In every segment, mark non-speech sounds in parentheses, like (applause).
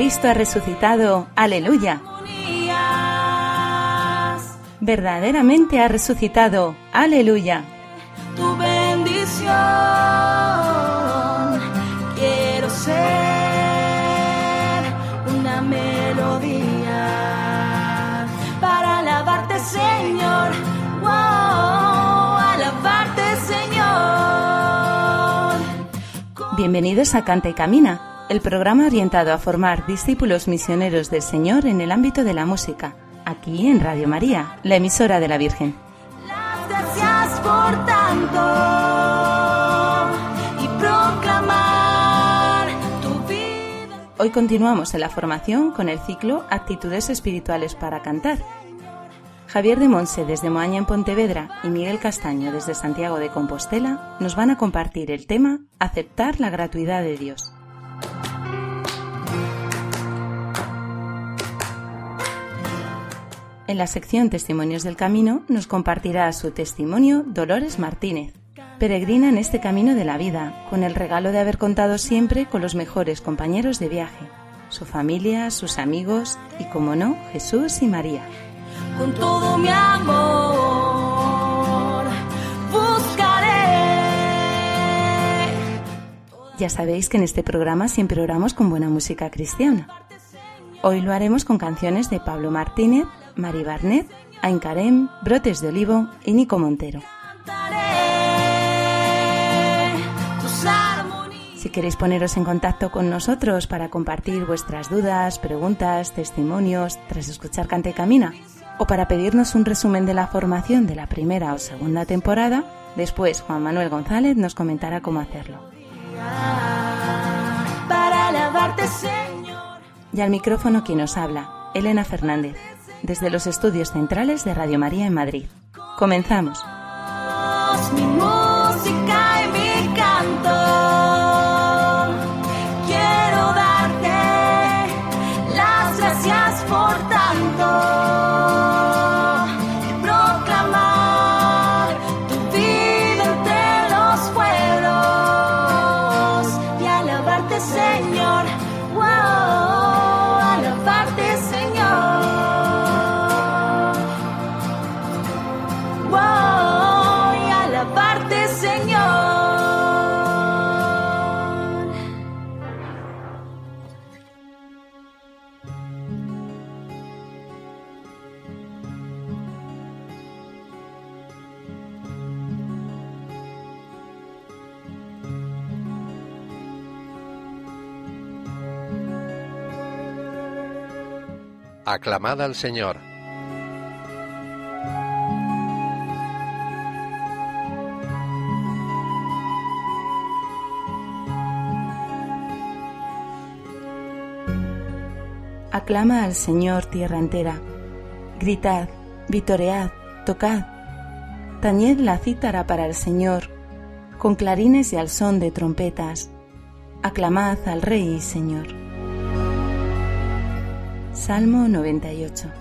Cristo ha resucitado, aleluya. Verdaderamente ha resucitado, aleluya. tu bendición. Quiero ser una melodía para alabarte, Señor. Wow, alabarte, Señor. Bienvenidos a Canta y Camina, el programa orientado a formar discípulos misioneros del Señor en el ámbito de la música, aquí en Radio María, la emisora de la Virgen. Las gracias por tanto y proclamar tu vida. Hoy continuamos en la formación con el ciclo Actitudes Espirituales para Cantar. Javier de Monse desde Moaña en Pontevedra y Miguel Castaño desde Santiago de Compostela nos van a compartir el tema Aceptar la gratuidad de Dios. En la sección Testimonios del Camino nos compartirá su testimonio Dolores Martínez, peregrina en este camino de la vida, con el regalo de haber contado siempre con los mejores compañeros de viaje, su familia, sus amigos y, como no, Jesús y María. con todo mi amor buscaré. Ya sabéis que en este programa siempre oramos con buena música cristiana. Hoy lo haremos con canciones de Pablo Martínez, Mari Barnet, Ain Karem, Brotes de Olivo y Nico Montero. Si queréis poneros en contacto con nosotros para compartir vuestras dudas, preguntas, testimonios tras escuchar Cante y Camina, o para pedirnos un resumen de la formación de la primera o segunda temporada, después Juan Manuel González nos comentará cómo hacerlo. Y al micrófono quien nos habla, Elena Fernández, desde los estudios centrales de Radio María en Madrid. Comenzamos. Aclamad al Señor. Aclama al Señor tierra entera. Gritad, vitoread, tocad. Tañed la cítara para el Señor, con clarines y al son de trompetas. Aclamad al Rey y Señor. Salmo 98.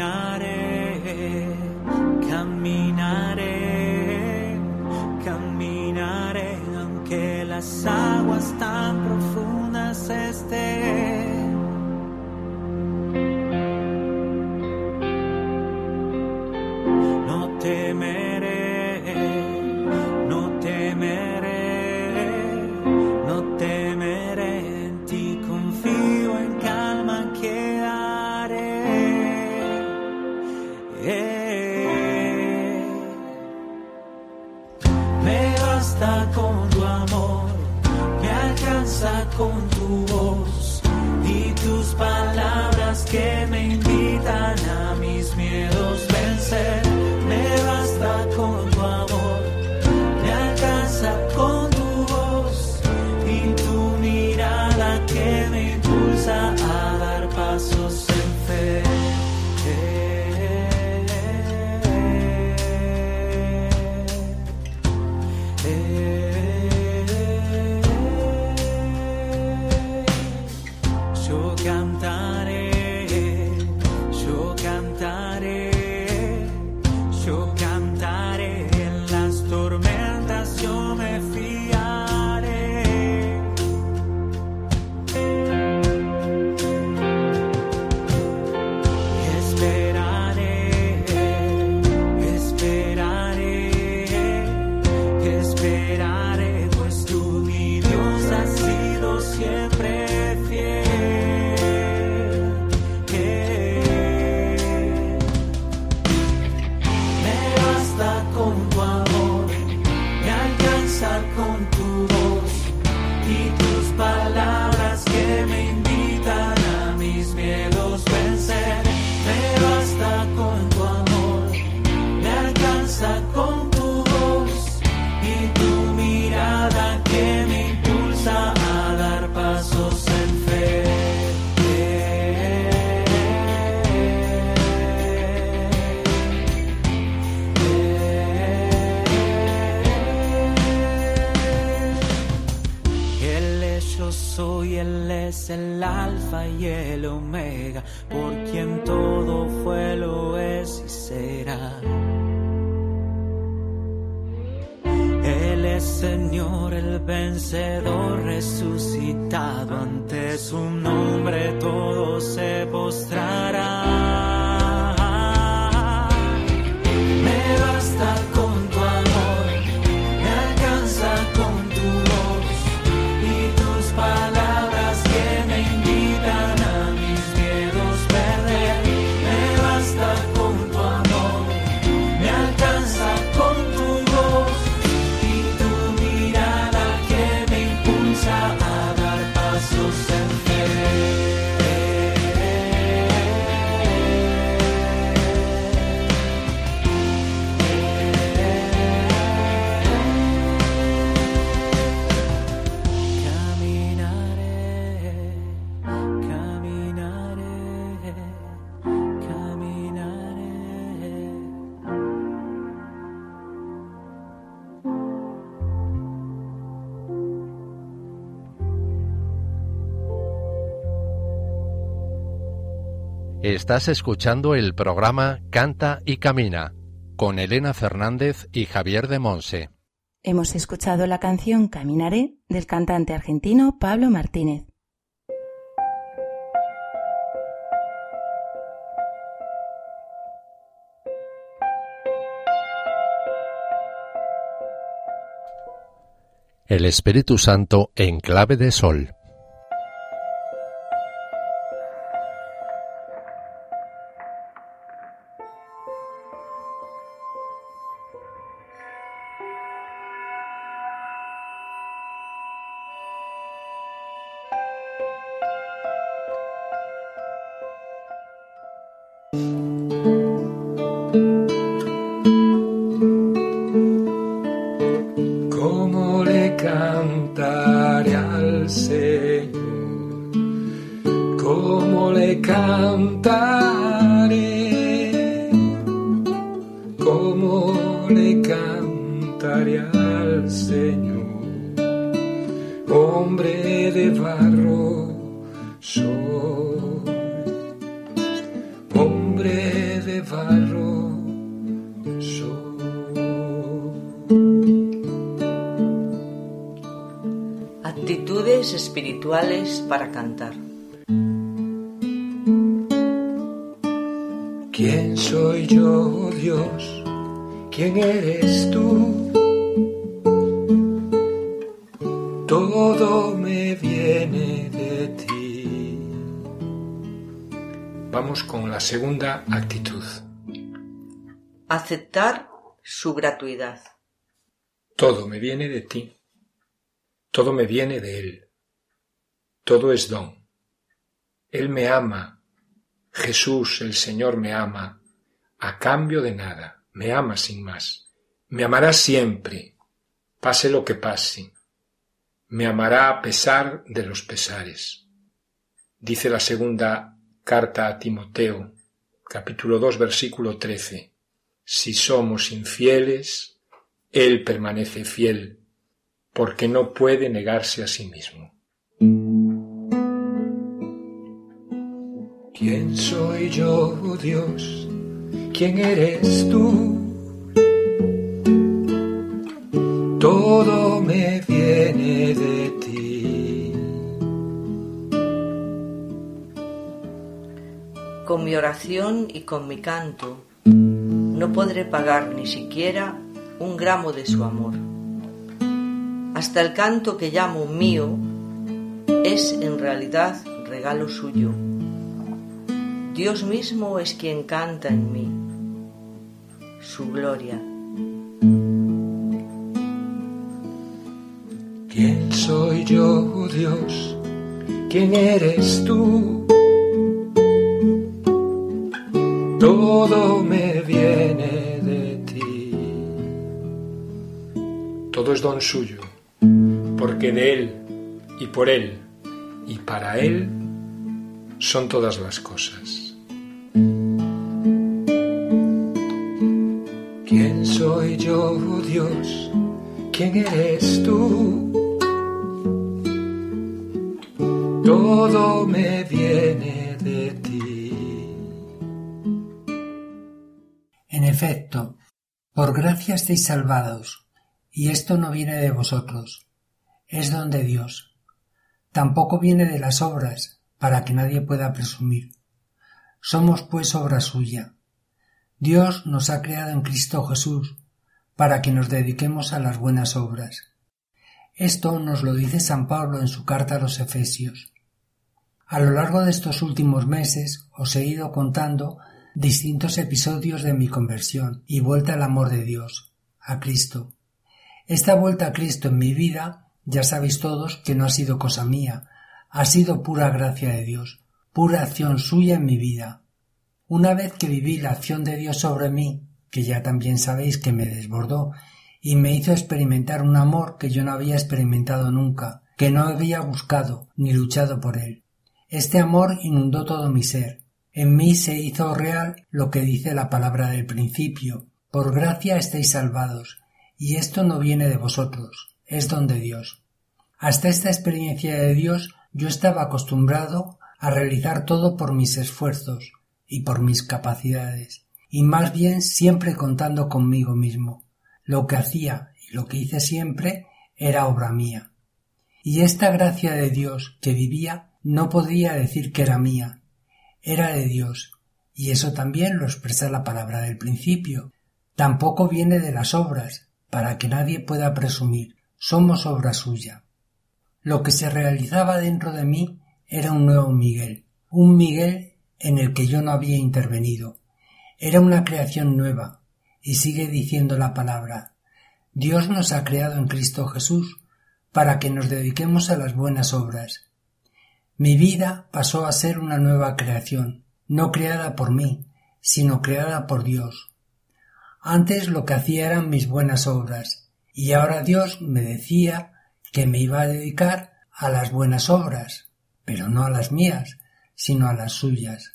now. Estás escuchando el programa Canta y Camina con Elena Fernández y Javier de Monse. Hemos escuchado la canción Caminaré del cantante argentino Pablo Martínez. El Espíritu Santo en clave de sol. Para cantar. ¿Quién soy yo, oh Dios? ¿Quién eres tú? Todo me viene de ti. Vamos con la segunda actitud. Aceptar su gratuidad. Todo me viene de ti. Todo me viene de Él. Todo es don. Él me ama. Jesús, el Señor, me ama. A cambio de nada. Me ama sin más. Me amará siempre, pase lo que pase. Me amará a pesar de los pesares. Dice la segunda carta a Timoteo, capítulo 2, versículo 13. Si somos infieles, Él permanece fiel, porque no puede negarse a sí mismo. ¿Quién soy yo, oh Dios? ¿Quién eres tú? Todo me viene de ti. Con mi oración y con mi canto no podré pagar ni siquiera un gramo de su amor. Hasta el canto que llamo mío es en realidad regalo suyo. Dios mismo es quien canta en mí su gloria. ¿Quién soy yo, oh Dios? ¿Quién eres tú? Todo me viene de ti. Todo es don suyo, porque de Él y por Él y para Él son todas las cosas. Oh Dios? ¿Quién eres tú? Todo me viene de ti. En efecto, por gracia estáis salvados, y esto no viene de vosotros, es don de Dios. Tampoco viene de las obras, para que nadie pueda presumir. Somos pues obra suya. Dios nos ha creado en Cristo Jesús, para que nos dediquemos a las buenas obras. Esto nos lo dice San Pablo en su carta a los Efesios. A lo largo de estos últimos meses os he ido contando distintos episodios de mi conversión y vuelta al amor de Dios, a Cristo. Esta vuelta a Cristo en mi vida, ya sabéis todos que no ha sido cosa mía, ha sido pura gracia de Dios, pura acción suya en mi vida. Una vez que viví la acción de Dios sobre mí, que ya también sabéis que me desbordó y me hizo experimentar un amor que yo no había experimentado nunca, que no había buscado ni luchado por él. Este amor inundó todo mi ser. En mí se hizo real lo que dice la palabra del principio. Por gracia estáis salvados, y esto no viene de vosotros, es don de Dios. Hasta esta experiencia de Dios yo estaba acostumbrado a realizar todo por mis esfuerzos y por mis capacidades, y más bien siempre contando conmigo mismo. Lo que hacía y lo que hice siempre era obra mía. Y esta gracia de Dios que vivía no podía decir que era mía, era de Dios, y eso también lo expresa la palabra del principio. Tampoco viene de las obras, para que nadie pueda presumir, somos obra suya. Lo que se realizaba dentro de mí era un nuevo Miguel, un Miguel en el que yo no había intervenido. Era una creación nueva, y sigue diciendo la palabra. Dios nos ha creado en Cristo Jesús para que nos dediquemos a las buenas obras. Mi vida pasó a ser una nueva creación, no creada por mí, sino creada por Dios. Antes lo que hacía eran mis buenas obras, y ahora Dios me decía que me iba a dedicar a las buenas obras, pero no a las mías, sino a las suyas.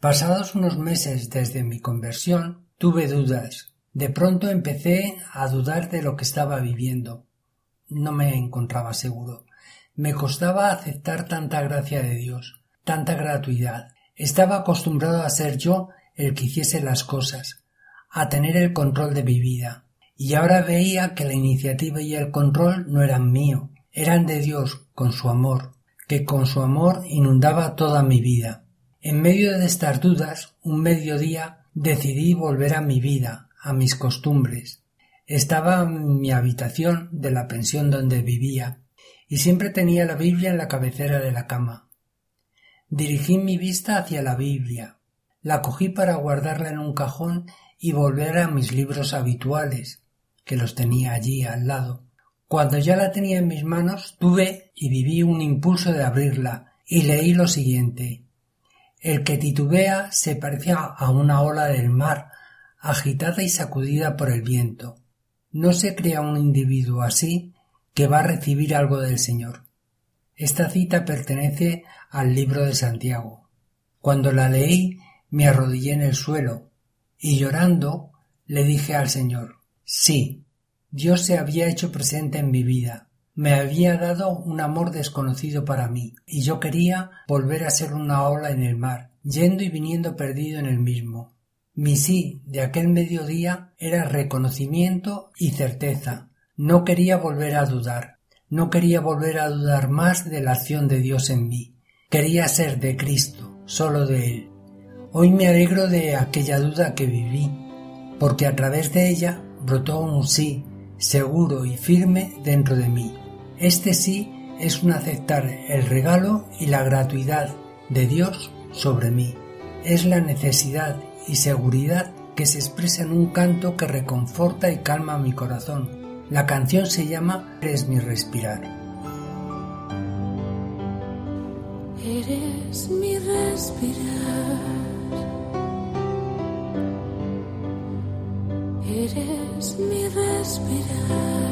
Pasados unos meses desde mi conversión, tuve dudas. De pronto empecé a dudar de lo que estaba viviendo. No me encontraba seguro. Me costaba aceptar tanta gracia de Dios, tanta gratuidad. Estaba acostumbrado a ser yo el que hiciese las cosas, a tener el control de mi vida. Y ahora veía que la iniciativa y el control no eran mío, eran de Dios con su amor, que con su amor inundaba toda mi vida. En medio de estas dudas, un mediodía decidí volver a mi vida, a mis costumbres. Estaba en mi habitación de la pensión donde vivía, y siempre tenía la Biblia en la cabecera de la cama. Dirigí mi vista hacia la Biblia, la cogí para guardarla en un cajón y volver a mis libros habituales, que los tenía allí al lado. Cuando ya la tenía en mis manos, tuve y viví un impulso de abrirla, y leí lo siguiente. El que titubea se parece a una ola del mar, agitada y sacudida por el viento. No se crea un individuo así que va a recibir algo del Señor. Esta cita pertenece al libro de Santiago. Cuando la leí me arrodillé en el suelo y llorando le dije al Señor Sí, Dios se había hecho presente en mi vida, me había dado un amor desconocido para mí, y yo quería volver a ser una ola en el mar, yendo y viniendo perdido en el mismo. Mi sí de aquel mediodía era reconocimiento y certeza. No quería volver a dudar. No quería volver a dudar más de la acción de Dios en mí. Quería ser de Cristo, solo de Él. Hoy me alegro de aquella duda que viví, porque a través de ella brotó un sí, seguro y firme dentro de mí. Este sí es un aceptar el regalo y la gratuidad de Dios sobre mí. Es la necesidad y seguridad que se expresa en un canto que reconforta y calma mi corazón. La canción se llama Eres mi respirar. Eres mi respirar. Eres mi respirar.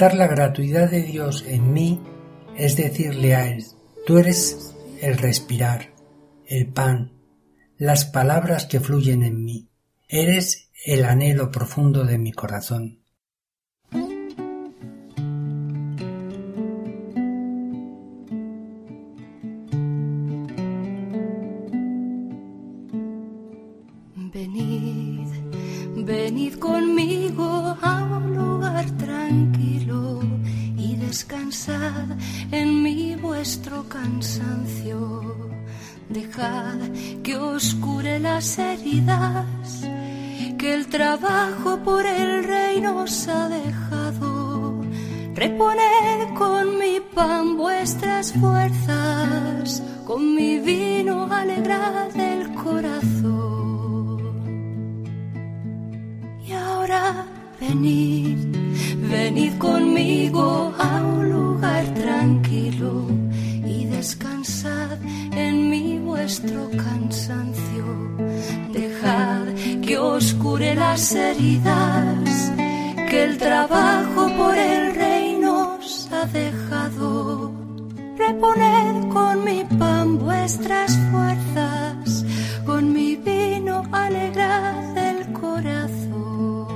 La gratuidad de Dios en mí es decirle a Él, tú eres el respirar, el pan, las palabras que fluyen en mí, eres el anhelo profundo de mi corazón. Trabajo por el reino os ha dejado. Reponed con mi pan vuestras fuerzas, con mi vino alegrad el corazón. Y ahora venid, venid conmigo a un lugar tranquilo y descansad en mí vuestro cansancio. Que os cure las heridas que el trabajo por el reino os ha dejado. Reponed con mi pan vuestras fuerzas, con mi vino alegrad el corazón.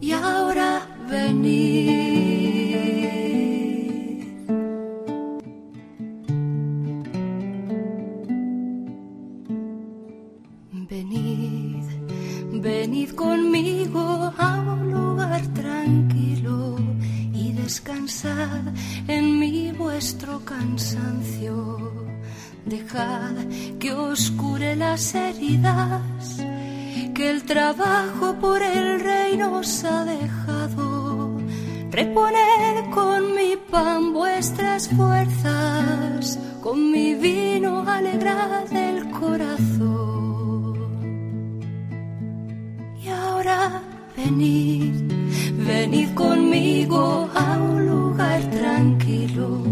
Y ahora. Venid, venid conmigo a un lugar tranquilo y descansad en mí vuestro cansancio. Dejad que os cure las heridas que el trabajo por el reino os ha dejado. Reponed con mi pan vuestras fuerzas, con mi vino alegrad el corazón. Venid, venid conmigo a un lugar tranquilo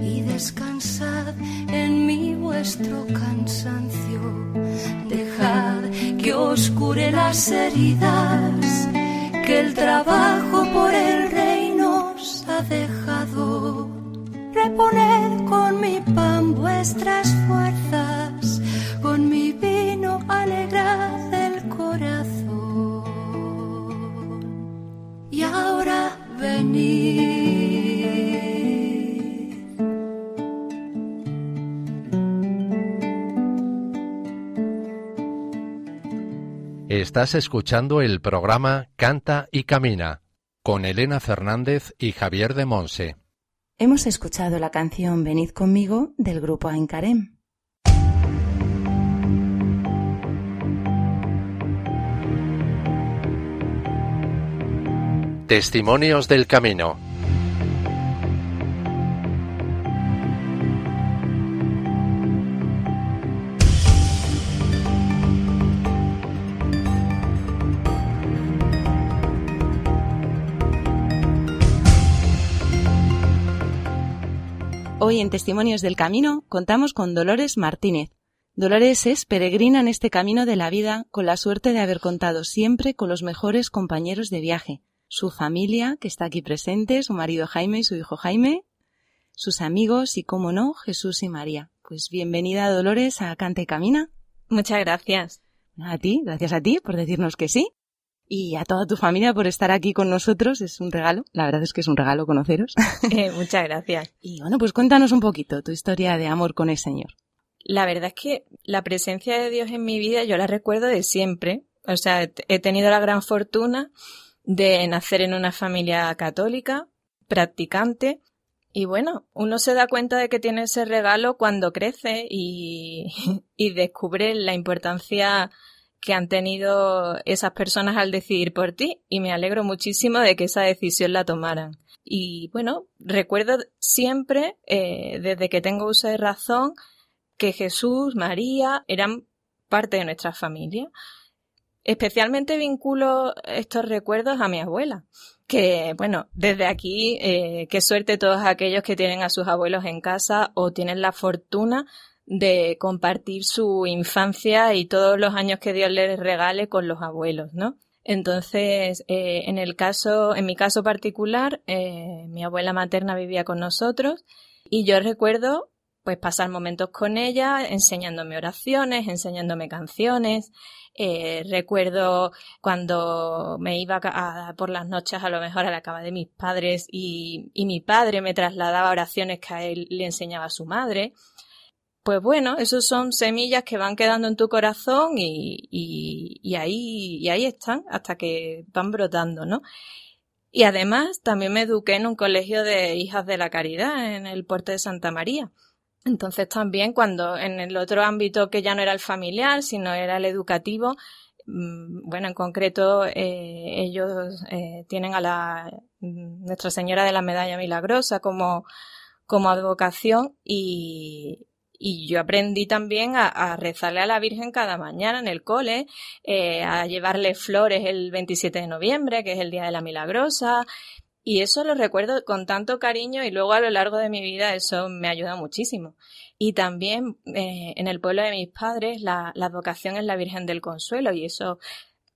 y descansad en mí vuestro cansancio. Dejad que os cure las heridas que el trabajo por el reino os ha dejado. Reponed con mi pan vuestras fuerzas, Estás escuchando el programa Canta y Camina con Elena Fernández y Javier de Monse. Hemos escuchado la canción Venid conmigo del grupo Aincarem. Testimonios del Camino. Hoy en Testimonios del Camino contamos con Dolores Martínez. Dolores es peregrina en este camino de la vida con la suerte de haber contado siempre con los mejores compañeros de viaje. Su familia, que está aquí presente, su marido Jaime y su hijo Jaime, sus amigos y, como no, Jesús y María. Pues bienvenida Dolores a Canta y Camina. Muchas gracias. A ti, gracias a ti por decirnos que sí. Y a toda tu familia por estar aquí con nosotros. Es un regalo. La verdad es que es un regalo conoceros. (laughs) Eh, muchas gracias. Y bueno, pues cuéntanos un poquito tu historia de amor con el Señor. La verdad es que la presencia de Dios en mi vida yo la recuerdo de siempre. O sea, he- tenido la gran fortuna de nacer en una familia católica, practicante. Y bueno, uno se da cuenta de que tiene ese regalo cuando crece y, (laughs) y descubre la importancia que han tenido esas personas al decidir por ti y me alegro muchísimo de que esa decisión la tomaran. Y bueno, recuerdo siempre, eh, desde que tengo uso de razón, que Jesús, María eran parte de nuestra familia. Especialmente vinculo estos recuerdos a mi abuela, que bueno, desde aquí, eh, qué suerte todos aquellos que tienen a sus abuelos en casa o tienen la fortuna de compartir su infancia y todos los años que Dios les regale con los abuelos, ¿no? Entonces, eh, en el caso, en mi caso particular, eh, mi abuela materna vivía con nosotros y yo recuerdo pues pasar momentos con ella, enseñándome oraciones, enseñándome canciones. Eh, recuerdo cuando me iba a- a- por las noches a lo mejor a la cama de mis padres y, y mi padre me trasladaba oraciones que a él le enseñaba a su madre. Pues bueno, esos son semillas que van quedando en tu corazón y, y, y ahí, y ahí están hasta que van brotando, ¿no? Y además también me eduqué en un colegio de hijas de la caridad en el puerto de Santa María. Entonces también cuando en el otro ámbito que ya no era el familiar, sino era el educativo, mm, bueno, en concreto eh, ellos eh, tienen a la Nuestra Señora de la Medalla Milagrosa como, como advocación y, y yo aprendí también a, rezarle a la Virgen cada mañana en el cole, eh, a llevarle flores el 27 de noviembre, que es el Día de la Milagrosa, y eso lo recuerdo con tanto cariño y luego a lo largo de mi vida eso me ayuda muchísimo. Y también eh, en el pueblo de mis padres la, la vocación es la Virgen del Consuelo y eso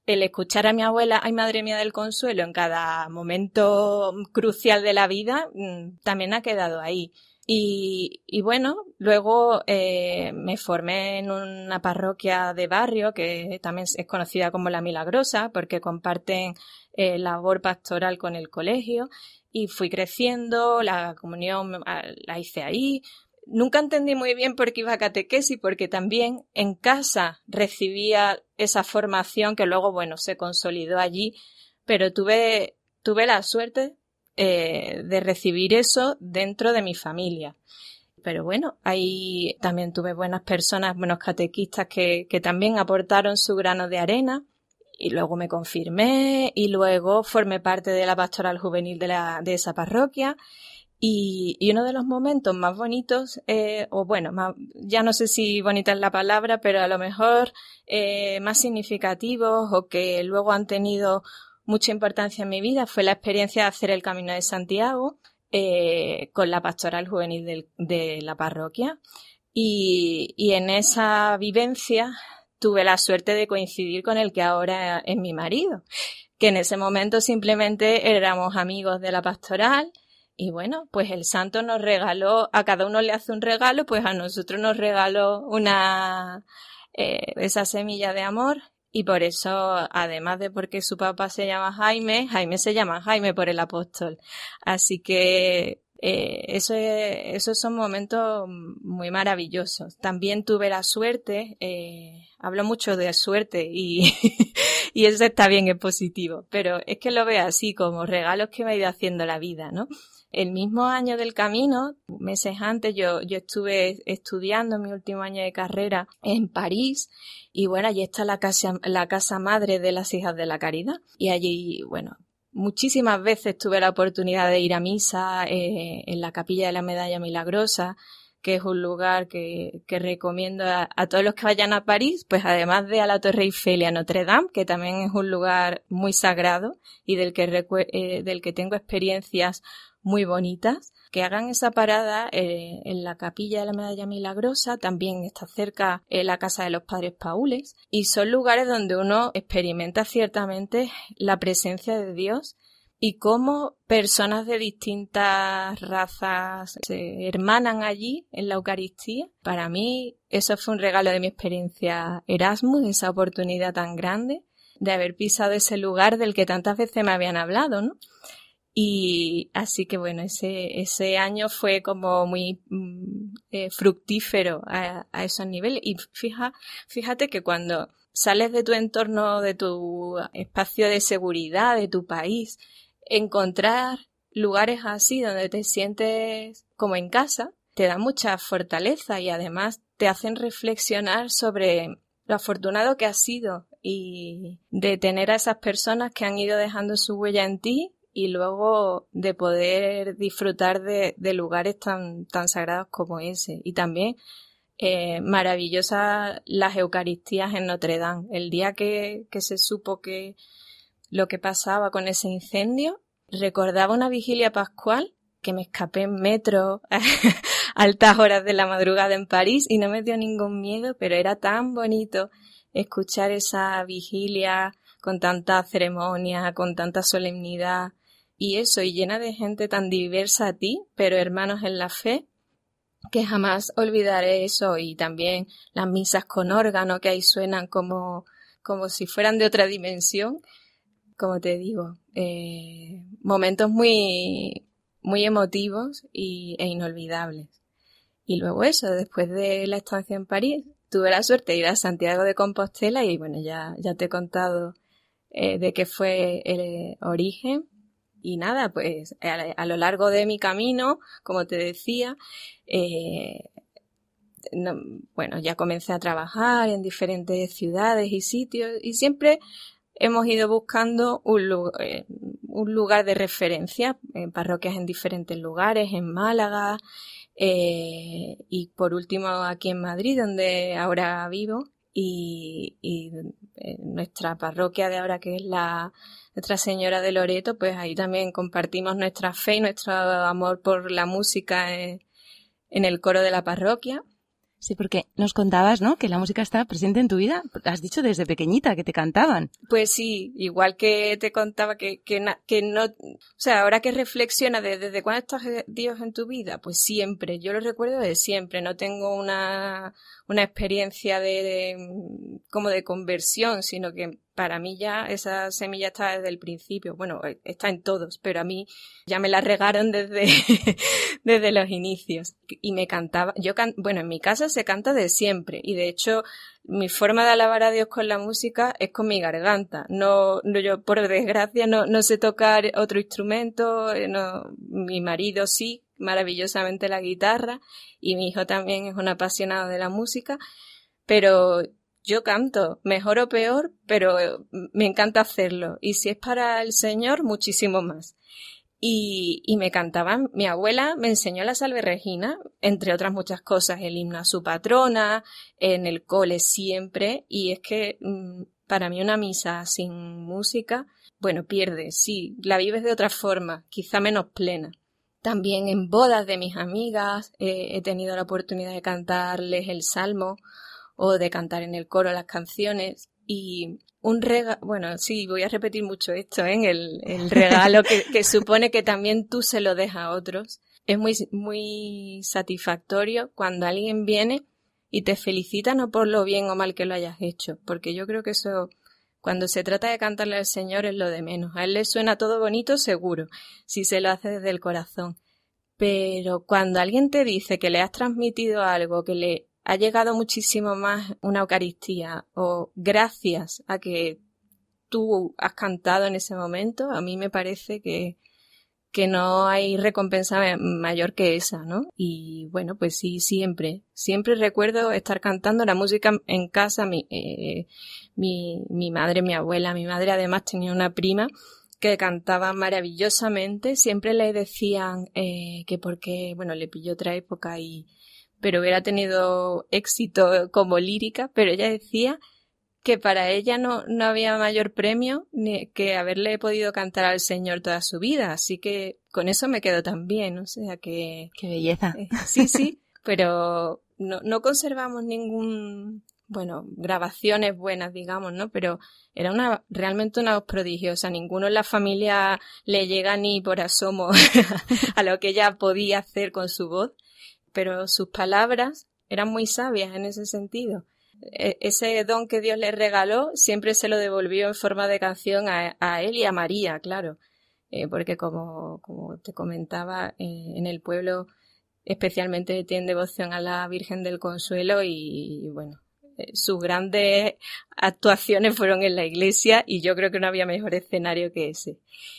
el escuchar a mi abuela, ay madre mía del consuelo, en cada momento crucial de la vida, mm, también ha quedado ahí. Y, bueno, luego eh, me formé en una parroquia de barrio que también es conocida como La Milagrosa porque comparten eh, labor pastoral con el colegio y fui creciendo, la comunión ah, la hice ahí. Nunca entendí muy bien por qué iba a catequesis porque también en casa recibía esa formación que luego, bueno, se consolidó allí, pero tuve, tuve la suerte eh, de recibir eso dentro de mi familia. Pero bueno, ahí también tuve buenas personas, buenos catequistas que, que también aportaron su grano de arena y luego me confirmé y luego formé parte de la pastoral juvenil de, la, de esa parroquia y, y, uno de los momentos más bonitos, eh, o bueno, ya no sé si bonita es la palabra, pero a lo mejor eh, más significativos o que luego han tenido mucha importancia en mi vida fue la experiencia de hacer el Camino de Santiago eh, con la pastoral juvenil de la parroquia. Y, en esa vivencia tuve la suerte de coincidir con el que ahora es mi marido, que en ese momento simplemente éramos amigos de la pastoral. Y bueno, pues el santo nos regaló, a cada uno le hace un regalo, pues a nosotros nos regaló una, eh, esa semilla de amor y por eso, además de porque su papá se llama Jaime, Jaime se llama Jaime por el apóstol. Así que eh, eso esos son momentos muy maravillosos. También tuve la suerte, eh, hablo mucho de suerte y, (laughs) y eso está bien, es positivo, pero es que lo veo así como regalos que me ha ido haciendo la vida, ¿no? El mismo año del camino, meses antes, yo, yo estuve estudiando mi último año de carrera en París y bueno, allí está la casa, la casa madre de las hijas de la caridad y allí, bueno, muchísimas veces tuve la oportunidad de ir a misa eh, en la capilla de la Medalla Milagrosa, que es un lugar que, que recomiendo a, todos los que vayan a París, pues además de a la Torre Eiffel y a Notre Dame, que también es un lugar muy sagrado y del que, eh, del que tengo experiencias muy bonitas, que hagan esa parada eh, en la capilla de la Medalla Milagrosa, también está cerca eh, la casa de los padres Paules, y son lugares donde uno experimenta ciertamente la presencia de Dios y cómo personas de distintas razas se hermanan allí en la Eucaristía. Para mí eso fue un regalo de mi experiencia Erasmus, esa oportunidad tan grande de haber pisado ese lugar del que tantas veces me habían hablado, ¿no? Y así que bueno, ese, ese año fue como muy mm, eh, fructífero a, esos niveles. Y fija, fíjate que cuando sales de tu entorno, de tu espacio de seguridad, de tu país, encontrar lugares así donde te sientes como en casa, te da mucha fortaleza y además te hacen reflexionar sobre lo afortunado que has sido y de tener a esas personas que han ido dejando su huella en ti y luego de poder disfrutar de, lugares tan, tan sagrados como ese. Y también eh, maravillosas las Eucaristías en Notre Dame. El día que, que se supo que lo que pasaba con ese incendio, recordaba una vigilia pascual que me escapé en metro a (laughs) altas horas de la madrugada en París y no me dio ningún miedo, pero era tan bonito escuchar esa vigilia con tanta ceremonia, con tanta solemnidad, y eso, y llena de gente tan diversa a ti, pero hermanos en la fe, que jamás olvidaré eso y también las misas con órgano que ahí suenan como, como si fueran de otra dimensión, como te digo, eh, momentos muy, muy emotivos e inolvidables. Y luego eso, después de la estancia en París, tuve la suerte de ir a Santiago de Compostela y bueno, ya, ya te he contado eh, de qué fue el origen y nada, pues a, lo largo de mi camino, como te decía, eh, no, bueno, ya comencé a trabajar en diferentes ciudades y sitios y siempre hemos ido buscando un, eh, un lugar de referencia, en parroquias en diferentes lugares, en Málaga eh, y por último aquí en Madrid, donde ahora vivo y, y nuestra parroquia de ahora que es la Nuestra Señora de Loreto, pues ahí también compartimos nuestra fe y nuestro amor por la música en, en el coro de la parroquia. Sí, porque nos contabas, ¿no? Que la música está presente en tu vida. Has dicho desde pequeñita que te cantaban. Pues sí, igual que te contaba que, que, que no, o sea, ahora que reflexiona desde, desde cuándo estás Dios en tu vida, pues siempre, yo lo recuerdo de siempre, no tengo una, una experiencia de, como de conversión, sino que para mí ya esa semilla está desde el principio. Bueno, está en todos, pero a mí ya me la regaron desde, (laughs) desde los inicios. Y me cantaba, yo bueno, en mi casa se canta de siempre y de hecho mi forma de alabar a Dios con la música es con mi garganta. No, no yo por desgracia no, no sé tocar otro instrumento, eh, no, mi marido sí, maravillosamente la guitarra y mi hijo también es un apasionado de la música, pero yo canto, mejor o peor, pero me encanta hacerlo. Y si es para el Señor, muchísimo más. Y, y me cantaban, mi abuela me enseñó la salve Regina, entre otras muchas cosas, el himno a su patrona, en el cole siempre, y es que mm, para mí una misa sin música, bueno, pierde, sí, la vives de otra forma, quizá menos plena. También en bodas de mis amigas eh, he tenido la oportunidad de cantarles el salmo o de cantar en el coro las canciones y un regalo, bueno, sí, voy a repetir mucho esto, ¿eh? el, el (laughs) regalo que, que, supone que también tú se lo dejas a otros. Es muy, muy satisfactorio cuando alguien viene y te felicita no por lo bien o mal que lo hayas hecho, porque yo creo que eso, cuando se trata de cantarle al Señor es lo de menos. A él le suena todo bonito, seguro, si se lo hace desde el corazón. Pero cuando alguien te dice que le has transmitido algo, que le ha llegado muchísimo más una Eucaristía o gracias a que tú has cantado en ese momento, a mí me parece que, que no hay recompensa mayor que esa, ¿no? Y bueno, pues sí, siempre, siempre recuerdo estar cantando la música en casa, mi, eh, mi, mi madre, mi abuela, mi madre además tenía una prima que cantaba maravillosamente, siempre le decían eh, que porque, bueno, le pilló otra época y, pero hubiera tenido éxito como lírica, pero ella decía que para ella no, no había mayor premio ni que haberle podido cantar al Señor toda su vida, así que con eso me quedo también, o sea que... Qué belleza. Eh, sí, sí, pero no, no conservamos ningún, bueno, grabaciones buenas, digamos, ¿no? Pero era una, realmente una voz prodigiosa. Ninguno en la familia le llega ni por asomo (laughs) a lo que ella podía hacer con su voz pero sus palabras eran muy sabias en ese sentido. E ese don que Dios le regaló siempre se lo devolvió en forma de canción a, a él y a María, claro, eh, porque como, como, te comentaba, eh, en el pueblo especialmente tiene devoción a la Virgen del Consuelo y, bueno, sus grandes actuaciones fueron en la iglesia y yo creo que no había mejor escenario que ese.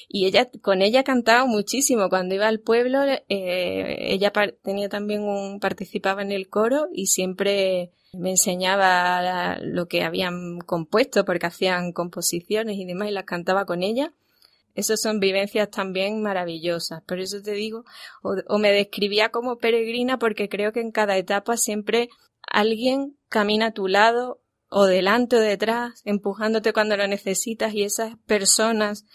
Y ella, con ella cantaba muchísimo. Cuando iba al pueblo, eh, ella tenía también un, participaba en el coro y siempre me enseñaba lo que habían compuesto porque hacían composiciones y demás y las cantaba con ella. Esas son vivencias también maravillosas. Por eso te digo, o me describía como peregrina porque creo que en cada etapa siempre alguien camina a tu lado o delante o detrás, empujándote cuando lo necesitas y esas personas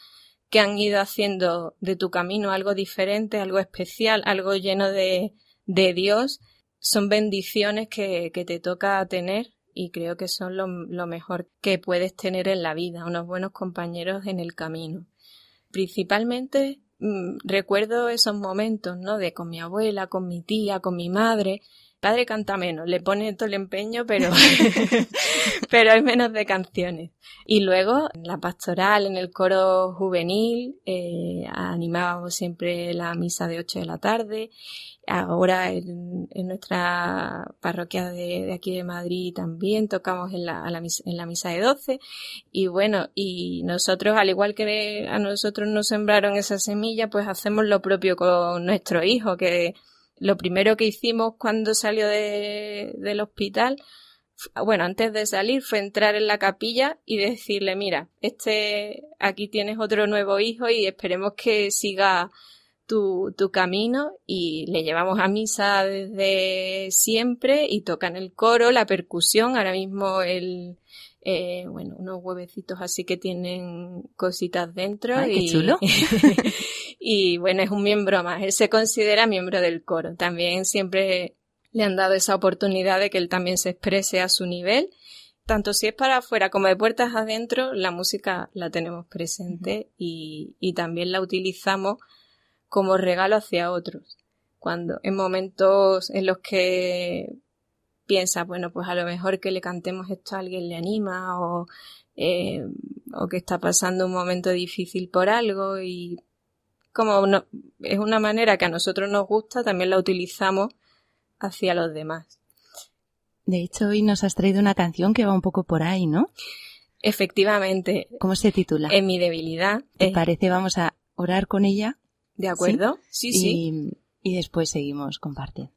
que han ido haciendo de tu camino algo diferente, algo especial, algo lleno de, de Dios, son bendiciones que, que, te toca tener y creo que son lo, lo mejor que puedes tener en la vida, unos buenos compañeros en el camino. Principalmente mmm, recuerdo esos momentos, ¿no? De con mi abuela, con mi tía, con mi madre, padre canta menos, le pone todo el empeño, pero, (laughs) (laughs) pero hay menos de canciones. Y luego en la pastoral, en el coro juvenil, eh, animábamos siempre la misa de 8 de la tarde. Ahora en, nuestra parroquia de, aquí de Madrid también tocamos en la, en la misa de 12. Y bueno, y nosotros, al igual que a nosotros nos sembraron esa semilla, pues hacemos lo propio con nuestro hijo, que lo primero que hicimos cuando salió de, del hospital, bueno, antes de salir fue entrar en la capilla y decirle, mira, este, aquí tienes otro nuevo hijo y esperemos que siga tu, tu camino y le llevamos a misa desde siempre y toca en el coro, la percusión, ahora mismo el, eh, bueno, unos huevecitos así que tienen cositas dentro. Ay, y, qué chulo. (laughs) (laughs) y bueno, es un miembro más. Él se considera miembro del coro. También siempre le han dado esa oportunidad de que él también se exprese a su nivel. Tanto si es para afuera como de puertas adentro, la música la tenemos presente y, y también la utilizamos como regalo hacia otros. Cuando en momentos en los que piensa, bueno, pues a lo mejor que le cantemos esto a alguien le anima o, eh, o que está pasando un momento difícil por algo y como no, es una manera que a nosotros nos gusta, también la utilizamos hacia los demás. De hecho, hoy nos has traído una canción que va un poco por ahí, ¿no? Efectivamente. ¿Cómo se titula? En mi debilidad. ¿Te parece? Vamos a orar con ella. ¿De acuerdo? Sí, sí. sí. Y, y después seguimos compartiendo.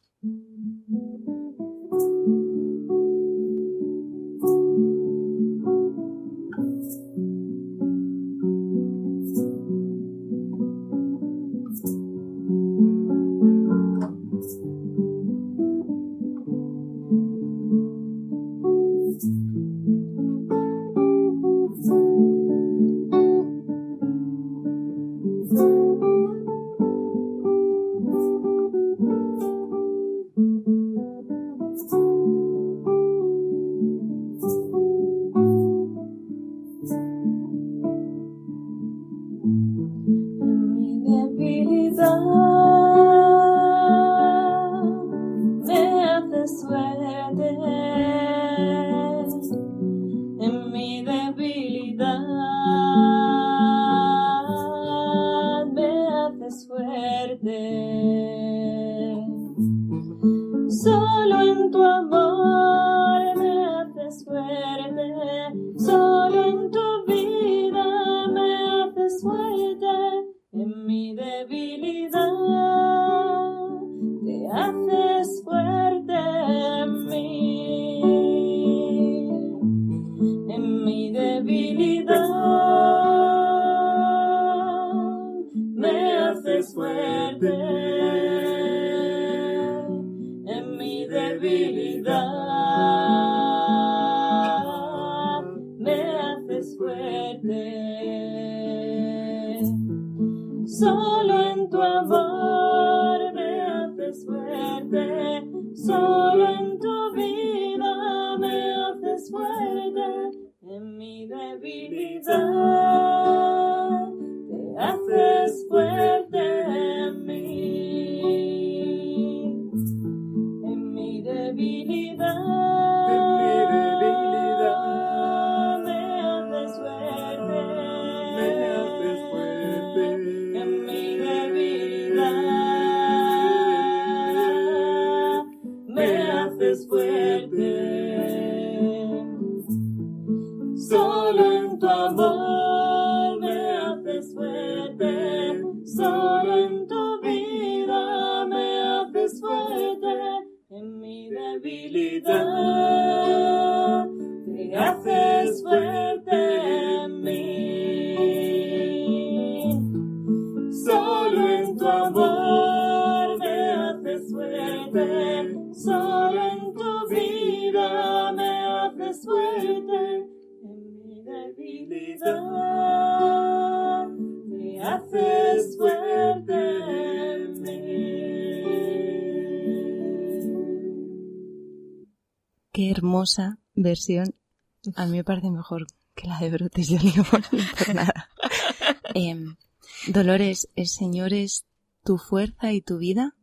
Versión. A mí me parece mejor que la de Brotes de Limón, (laughs) por nada. Em, Dolores, ¿el Señor es tu fuerza y tu vida?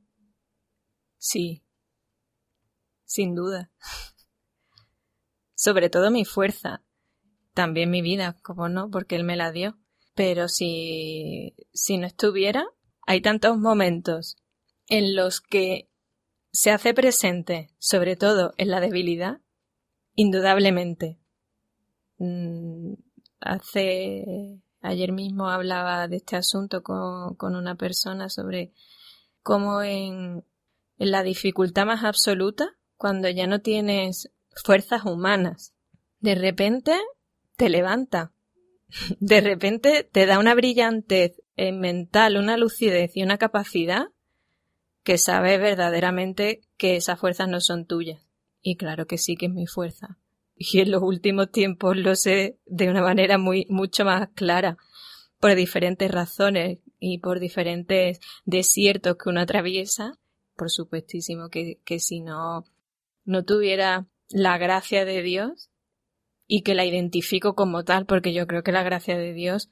Sí. sin duda. Sobre todo mi fuerza, también mi vida, como no, porque Él me la dio. Pero si, si no estuviera, hay tantos momentos en los que se hace presente, sobre todo en la debilidad, indudablemente. Mm, hace ayer mismo hablaba de este asunto con, con una persona sobre cómo en, en la dificultad más absoluta, cuando ya no tienes fuerzas humanas, de repente te levanta, (laughs) de repente te da una brillantez mental, una lucidez y una capacidad que sabes verdaderamente que esas fuerzas no son tuyas. Y claro que sí que es mi fuerza. Y en los últimos tiempos lo sé de una manera muy, mucho más clara, por diferentes razones y por diferentes desiertos que uno atraviesa. Por supuestísimo que, que si no, no tuviera la gracia de Dios y que la identifico como tal, porque yo creo que la gracia de Dios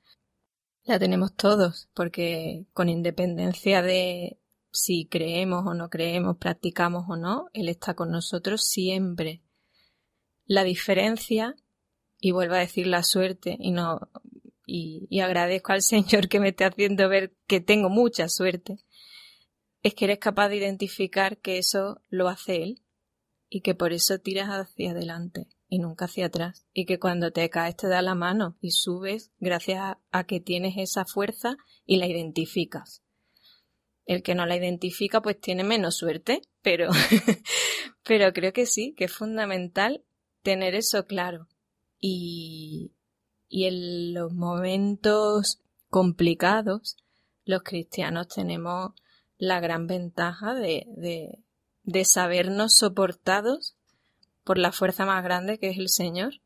la tenemos todos, porque con independencia de si creemos o no creemos, practicamos o no, Él está con nosotros siempre. La diferencia, y vuelvo a decir la suerte, y no, y, agradezco al (laughs) Señor que me esté haciendo ver que tengo mucha suerte, es que eres capaz de identificar que eso lo hace Él y que por eso tiras hacia adelante y nunca hacia atrás y que cuando te caes te da la mano y subes gracias a, que tienes esa fuerza y la identificas. El que no la identifica pues tiene menos suerte, pero, (laughs) pero creo que sí, que es fundamental tener eso claro. Y, y en los momentos complicados, los cristianos tenemos la gran ventaja de, de, de sabernos soportados por la fuerza más grande que es el Señor.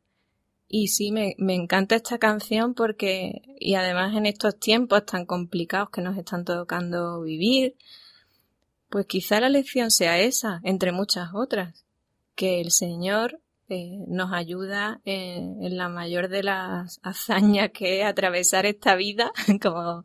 Y sí, me, me, encanta esta canción porque, y además en estos tiempos tan complicados que nos están tocando vivir, pues quizá la lección sea esa, entre muchas otras, que el Señor eh, nos ayuda en, la mayor de las (laughs) hazañas que es atravesar esta vida, (laughs) como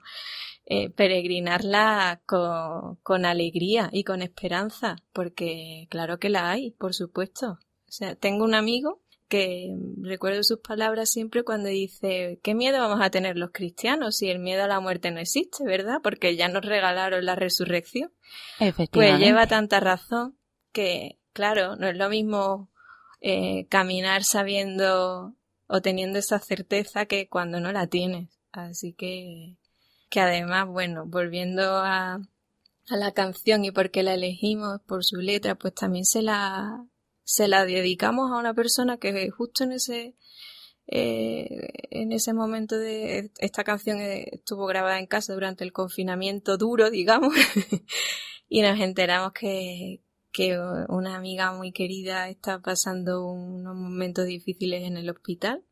eh, peregrinarla con, con alegría y con esperanza, porque claro que la hay, por supuesto. O sea, tengo un amigo que recuerdo sus palabras siempre cuando dice, ¿qué miedo vamos a tener los cristianos si el miedo a la muerte no existe, verdad? Porque ya nos regalaron la resurrección. Pues lleva tanta razón que, claro, no es lo mismo eh, caminar sabiendo o teniendo esa certeza que cuando no la tienes. Así que, que además, bueno, volviendo a, a la canción y porque la elegimos por su letra, pues también se la se la dedicamos a una persona que justo en ese eh, en ese momento de esta canción estuvo grabada en casa durante el confinamiento duro, digamos, (laughs) y nos enteramos que, que una amiga muy querida está pasando unos momentos difíciles en el hospital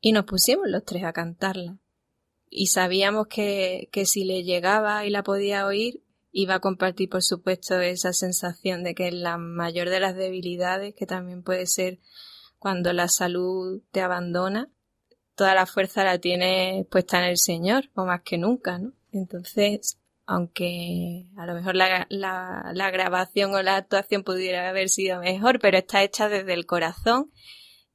y nos pusimos los tres a cantarla. Y sabíamos que, que si le llegaba y la podía oír, iba a compartir, por supuesto, esa sensación de que la mayor de las debilidades, que también puede ser cuando la salud te abandona, toda la fuerza la tienes puesta en el Señor, o más que nunca, ¿no? Entonces, aunque a lo mejor la, la, la grabación o la actuación pudiera haber sido mejor, pero está hecha desde el corazón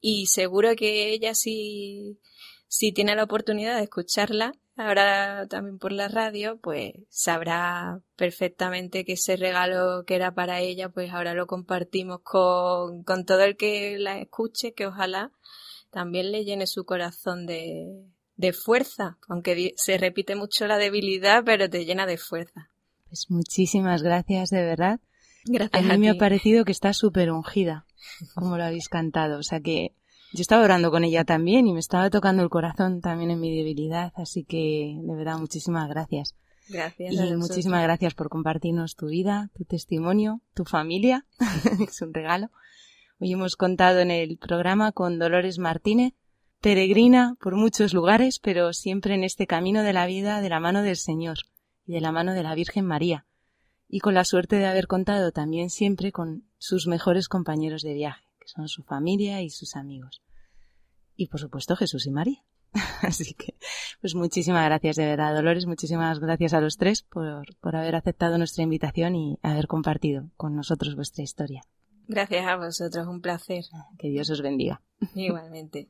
y seguro que ella si, si tiene la oportunidad de escucharla, ahora también por la radio, pues sabrá perfectamente que ese regalo que era para ella, pues ahora lo compartimos con, con todo el que la escuche, que ojalá también le llene su corazón de, de fuerza, aunque se repite mucho la debilidad, pero te llena de fuerza. Pues muchísimas gracias, de verdad. Gracias. A mí a me ha parecido que está súper ungida, como lo habéis cantado. O sea que yo estaba orando con ella también y me estaba tocando el corazón también en mi debilidad, así que de verdad muchísimas gracias. Gracias. Y a muchísimas gracias por compartirnos tu vida, tu testimonio, tu familia, (laughs) es un regalo. Hoy hemos contado en el programa con Dolores Martínez, peregrina por muchos lugares, pero siempre en este camino de la vida de la mano del Señor y de la mano de la Virgen María, y con la suerte de haber contado también siempre con sus mejores compañeros de viaje, que son su familia y sus amigos. Y por supuesto Jesús y María. (laughs) Así que, pues muchísimas gracias de verdad, Dolores, muchísimas gracias a los tres por, por haber aceptado nuestra invitación y haber compartido con nosotros vuestra historia. Gracias a vosotros, un placer. Que Dios os bendiga. Igualmente.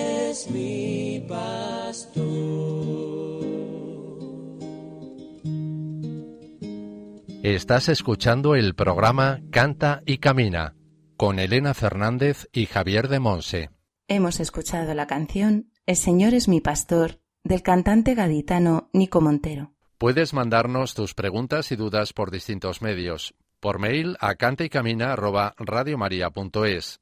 Estás escuchando el programa Canta y Camina con Elena Fernández y Javier de Monse. Hemos escuchado la canción El Señor es mi pastor del cantante gaditano Nico Montero. Puedes mandarnos tus preguntas y dudas por distintos medios. Por mail a cantaycamina@radiomaria.es,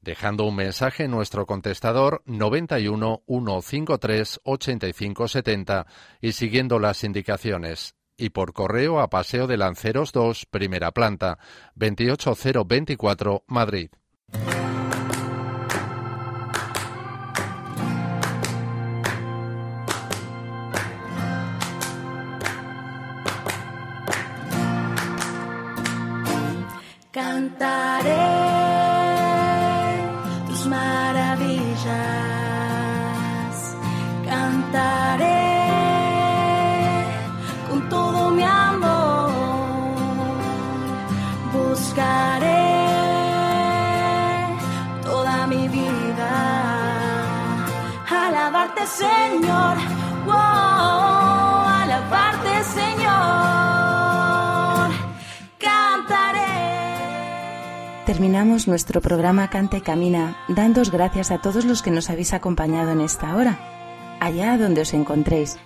dejando un mensaje en nuestro contestador 91 153 85 70 y siguiendo las indicaciones. Y por correo a Paseo de Lanceros 2, primera planta, 28024, Madrid. Cantaré tus maravillas, cantaré Terminamos nuestro programa Canta y Camina dándos gracias a todos los que nos habéis acompañado en esta hora, allá donde os encontréis.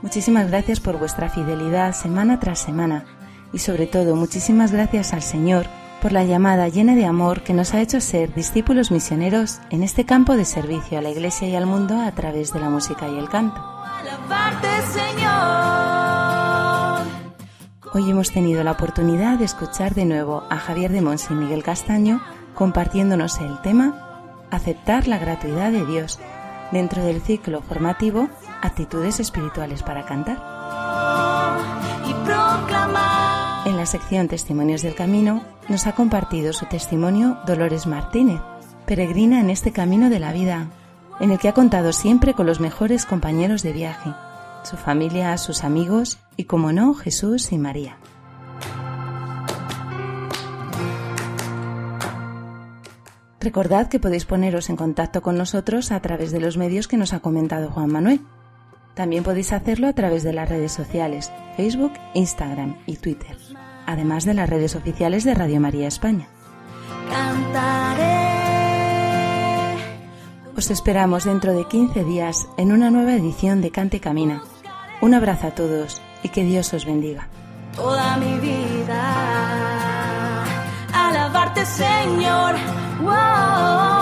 Muchísimas gracias por vuestra fidelidad semana tras semana y sobre todo muchísimas gracias al Señor por la llamada llena de amor que nos ha hecho ser discípulos misioneros en este campo de servicio a la Iglesia y al mundo a través de la música y el canto. Hoy hemos tenido la oportunidad de escuchar de nuevo a Javier de Monse y Miguel Castaño compartiéndonos el tema Aceptar la gratuidad de Dios dentro del ciclo formativo Actitudes espirituales para cantar. En la sección Testimonios del Camino nos ha compartido su testimonio Dolores Martínez, peregrina en este camino de la vida, en el que ha contado siempre con los mejores compañeros de viaje, su familia, sus amigos y, como no, Jesús y María. Recordad que podéis poneros en contacto con nosotros a través de los medios que nos ha comentado Juan Manuel. También podéis hacerlo a través de las redes sociales, Facebook, Instagram y Twitter, además de las redes oficiales de Radio María España. Cantaré. Os esperamos dentro de 15 días en una nueva edición de Cante Camina. Un abrazo a todos y que Dios os bendiga. toda mi vida. Alabarte, Señor. Wow,